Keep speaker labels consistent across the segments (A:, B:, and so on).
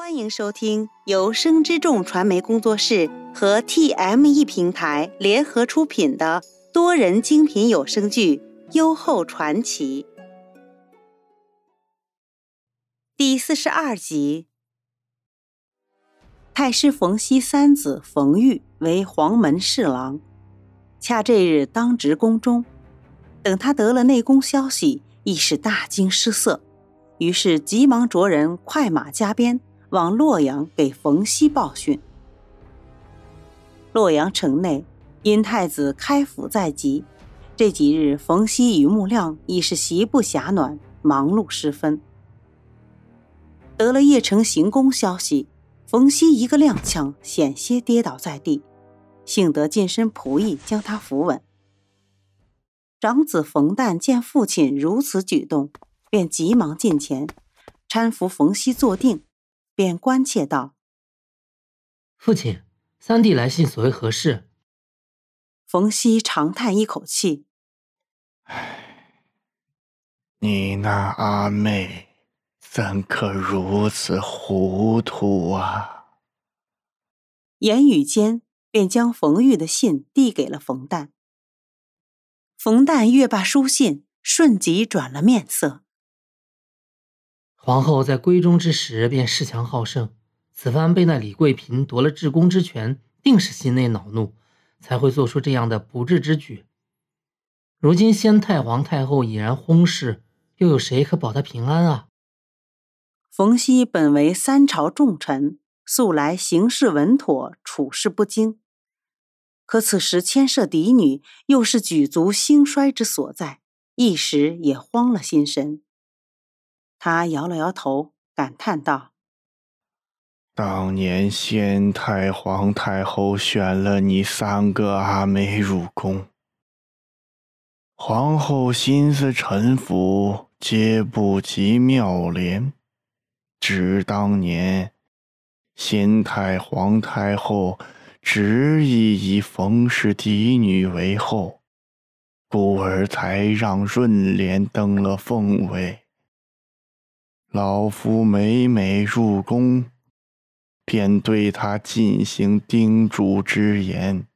A: 欢迎收听由生之众传媒工作室和 TME 平台联合出品的多人精品有声剧《优厚传奇》第四十二集。太师冯熙三子冯玉为黄门侍郎，恰这日当值宫中。等他得了内宫消息，亦是大惊失色，于是急忙着人快马加鞭。往洛阳给冯熙报讯。洛阳城内，因太子开府在即，这几日冯熙与穆亮已是席不暇暖，忙碌十分。得了邺城行宫消息，冯熙一个踉跄，险些跌倒在地，幸得近身仆役将他扶稳。长子冯旦见父亲如此举动，便急忙近前搀扶冯熙坐定。便关切道：“
B: 父亲，三弟来信，所谓何事？”
A: 冯熙长叹一口气：“
C: 唉，你那阿妹怎可如此糊涂啊！”
A: 言语间，便将冯玉的信递给了冯旦。冯旦阅罢书信，瞬即转了面色。
B: 皇后在闺中之时便恃强好胜，此番被那李贵嫔夺了至宫之权，定是心内恼怒，才会做出这样的不智之举。如今先太皇太后已然薨逝，又有谁可保她平安啊？
A: 冯熙本为三朝重臣，素来行事稳妥，处事不惊，可此时牵涉嫡女，又是举足兴衰之所在，一时也慌了心神。他摇了摇头，感叹道：“
C: 当年先太皇太后选了你三个阿妹入宫，皇后心思臣服，皆不及妙莲。只当年先太皇太后执意以冯氏嫡女为后，故而才让润莲登了凤位。”老夫每每入宫，便对他进行叮嘱之言，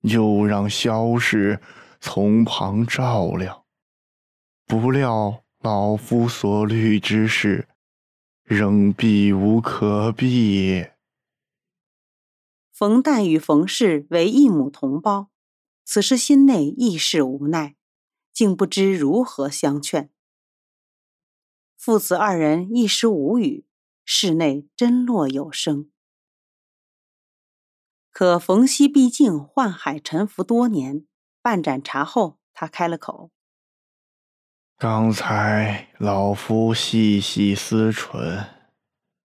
C: 又让萧氏从旁照料。不料老夫所虑之事，仍避无可避。
A: 冯旦与冯氏为异母同胞，此时心内亦是无奈，竟不知如何相劝。父子二人一时无语，室内真落有声。可冯熙毕竟宦海沉浮多年，半盏茶后，他开了口：“
C: 刚才老夫细细思忖，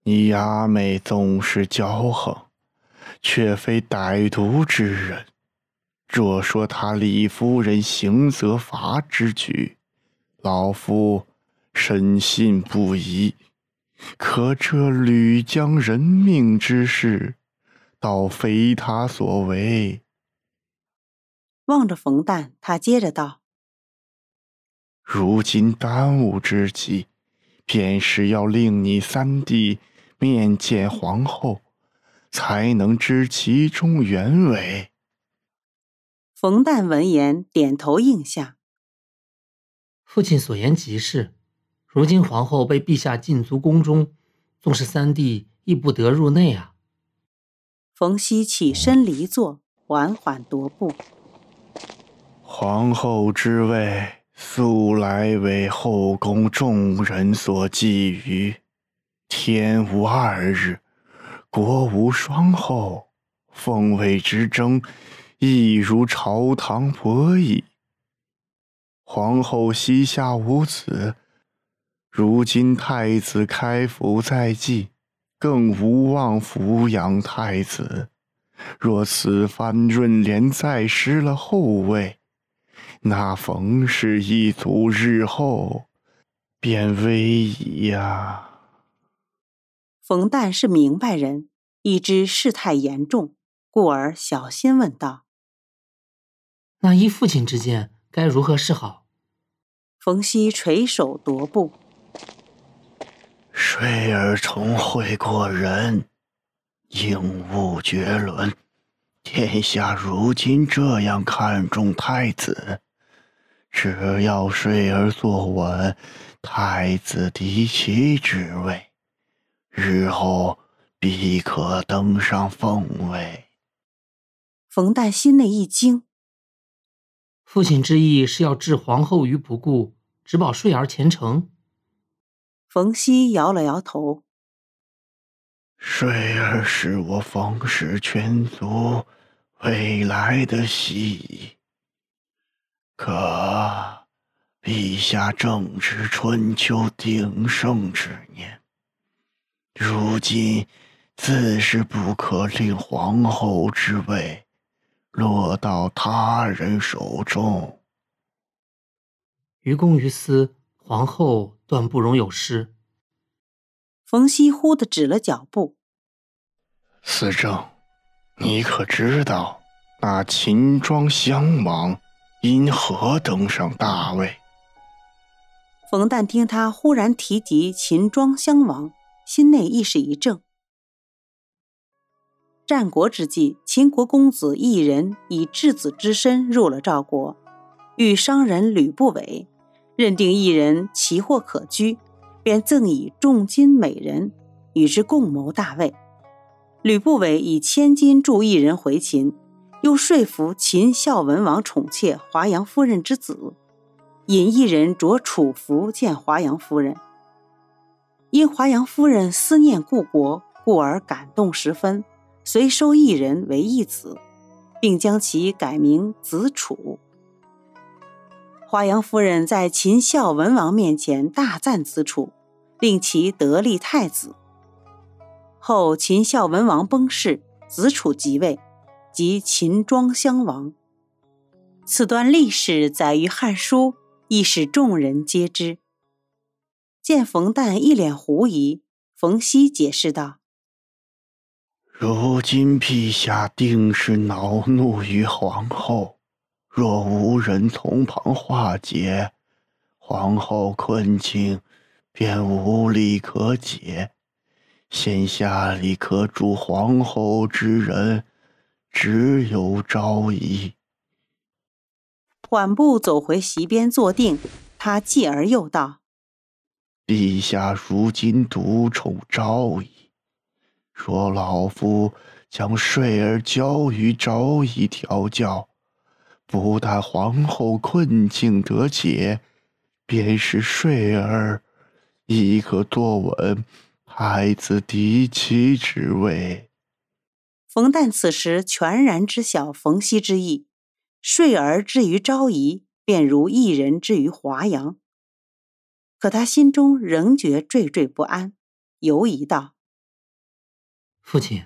C: 你阿妹纵是骄横，却非歹毒之人。若说他李夫人行责罚之举，老夫……”深信不疑，可这屡将人命之事，倒非他所为。
A: 望着冯旦，他接着道：“
C: 如今当务之急，便是要令你三弟面见皇后，才能知其中原委。”
A: 冯旦闻言，点头应下。
B: 父亲所言极是。如今皇后被陛下禁足宫中，纵是三弟亦不得入内啊。
A: 冯熙起身离座，缓缓踱步。
C: 皇后之位素来为后宫众人所觊觎，天无二日，国无双后，凤位之争亦如朝堂博弈。皇后膝下无子。如今太子开府在即，更无望抚养太子。若此番润莲再失了后位，那冯氏一族日后便危矣呀。
A: 冯旦是明白人，已知事态严重，故而小心问道：“
B: 那依父亲之见，该如何是好？”
A: 冯熙垂手踱步。
C: 睡儿聪慧过人，应物绝伦。天下如今这样看重太子，只要睡儿坐稳太子嫡妻之位，日后必可登上凤位。
A: 冯旦心内一惊，
B: 父亲之意是要置皇后于不顾，只保睡儿前程。
A: 冯熙摇了摇头。
C: 睡儿是我冯氏全族未来的希可陛下正值春秋鼎盛之年，如今自是不可令皇后之位落到他人手中。
B: 于公于私，皇后。断不容有失。
A: 冯熙忽地止了脚步。
C: 思政，你可知道那秦庄襄王因何登上大位？
A: 冯旦听他忽然提及秦庄襄王，心内亦是一怔。战国之际，秦国公子异人以质子之身入了赵国，遇商人吕不韦。认定一人奇货可居，便赠以重金美人，与之共谋大位。吕不韦以千金助一人回秦，又说服秦孝文王宠妾华阳夫人之子，引一人着楚服见华阳夫人。因华阳夫人思念故国，故而感动十分，遂收一人为义子，并将其改名子楚。华阳夫人在秦孝文王面前大赞子楚，令其得立太子。后秦孝文王崩逝，子楚即位，即秦庄襄王。此段历史载于《汉书》，亦使众人皆知。见冯诞一脸狐疑，冯熙解释道：“
C: 如今陛下定是恼怒于皇后。”若无人从旁化解，皇后困境便无力可解。现下里可助皇后之人，只有昭仪。
A: 缓步走回席边坐定，他继而又道：“
C: 陛下如今独宠昭仪，若老夫将睡儿交于昭仪调教。”不但皇后困境得解，便是睡儿亦可坐稳太子嫡妻之位。
A: 冯旦此时全然知晓冯熙之意，睡儿之于昭仪，便如一人之于华阳。可他心中仍觉惴惴不安，犹疑道：“
B: 父亲，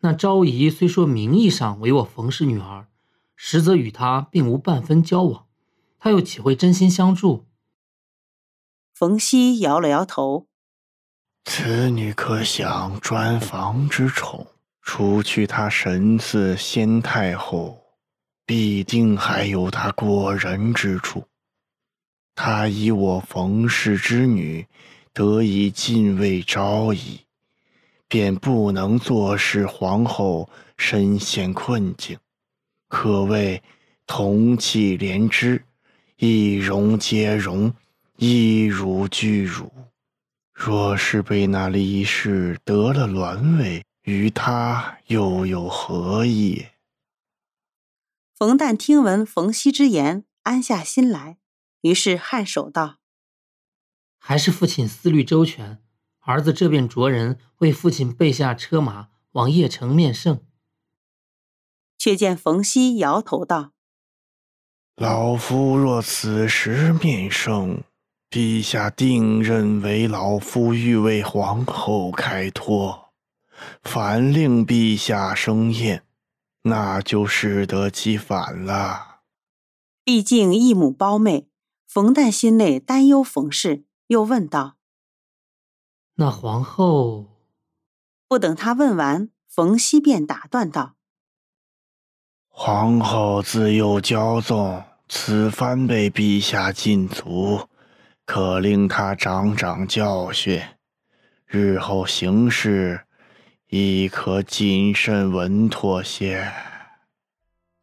B: 那昭仪虽说名义上为我冯氏女儿。”实则与他并无半分交往，他又岂会真心相助？
A: 冯熙摇了摇头。
C: 此女可享专房之宠，除去她神似先太后，必定还有她过人之处。她以我冯氏之女得以进位昭仪，便不能坐视皇后身陷困境。可谓同气连枝，一荣皆荣，一辱俱辱。若是被那李氏得了銮位，与他又有何异？
A: 冯旦听闻冯熙之言，安下心来，于是颔首道：“
B: 还是父亲思虑周全，儿子这便着人为父亲备下车马，往邺城面圣。”
A: 却见冯熙摇头道：“
C: 老夫若此时面圣，陛下定认为老夫欲为皇后开脱；反令陛下生厌，那就适得其反了。
A: 毕竟一母胞妹，冯旦心内担忧冯氏，又问道：‘
B: 那皇后？’
A: 不等他问完，冯熙便打断道。”
C: 皇后自幼骄纵，此番被陛下禁足，可令她长长教训。日后行事亦可谨慎稳妥些。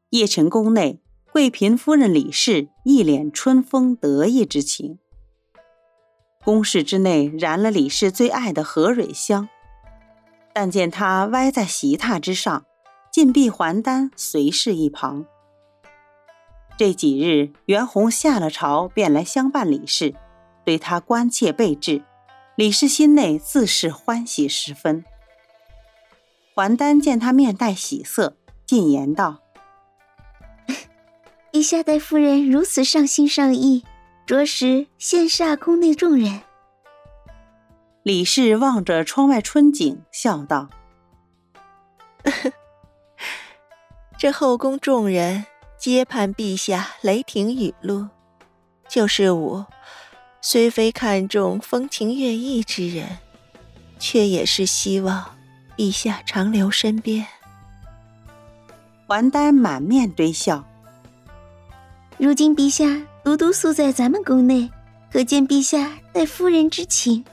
A: 邺城宫内，贵嫔夫人李氏一脸春风得意之情。宫室之内燃了李氏最爱的和蕊香，但见她歪在席榻之上，禁闭还丹随侍一旁。这几日，袁弘下了朝便来相伴李氏，对他关切备至。李氏心内自是欢喜十分。还丹见他面带喜色，进言道：“
D: 陛下待夫人如此上心上意。”着实羡煞宫内众人。
A: 李氏望着窗外春景，笑道：“
E: 这后宫众人皆盼陛下雷霆雨露，就是我，虽非看重风情月意之人，却也是希望陛下长留身边。”
A: 还丹满面堆笑。
D: 如今陛下。独独宿在咱们宫内，可见陛下待夫人之情。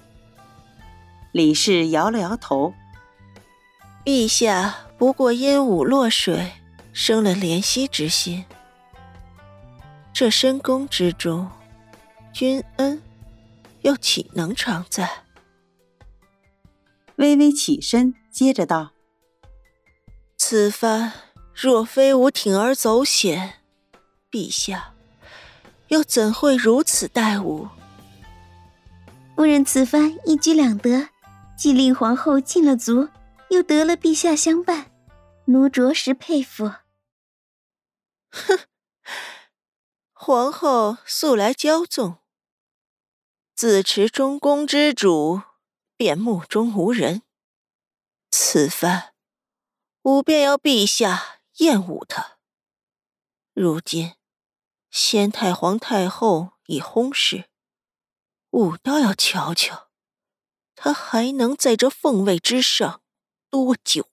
A: 李氏摇了摇头。
E: 陛下不过鹦鹉落水，生了怜惜之心。这深宫之中，君恩又岂能常在？
A: 微微起身，接着道：“
E: 此番若非吾铤而走险，陛下。”又怎会如此待吾？
D: 夫人此番一举两得，既令皇后进了足，又得了陛下相伴，奴着实佩服。
E: 哼，皇后素来骄纵，自持中宫之主，便目中无人。此番，吾便要陛下厌恶她。如今。先太皇太后已薨逝，吾倒要瞧瞧，他还能在这凤位之上多久？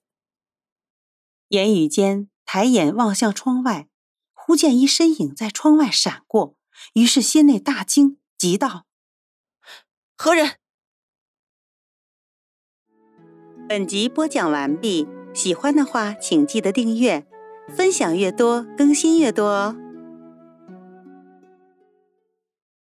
A: 言语间，抬眼望向窗外，忽见一身影在窗外闪过，于是心内大惊，急道：“
E: 何人？”
A: 本集播讲完毕，喜欢的话请记得订阅，分享越多更新越多哦。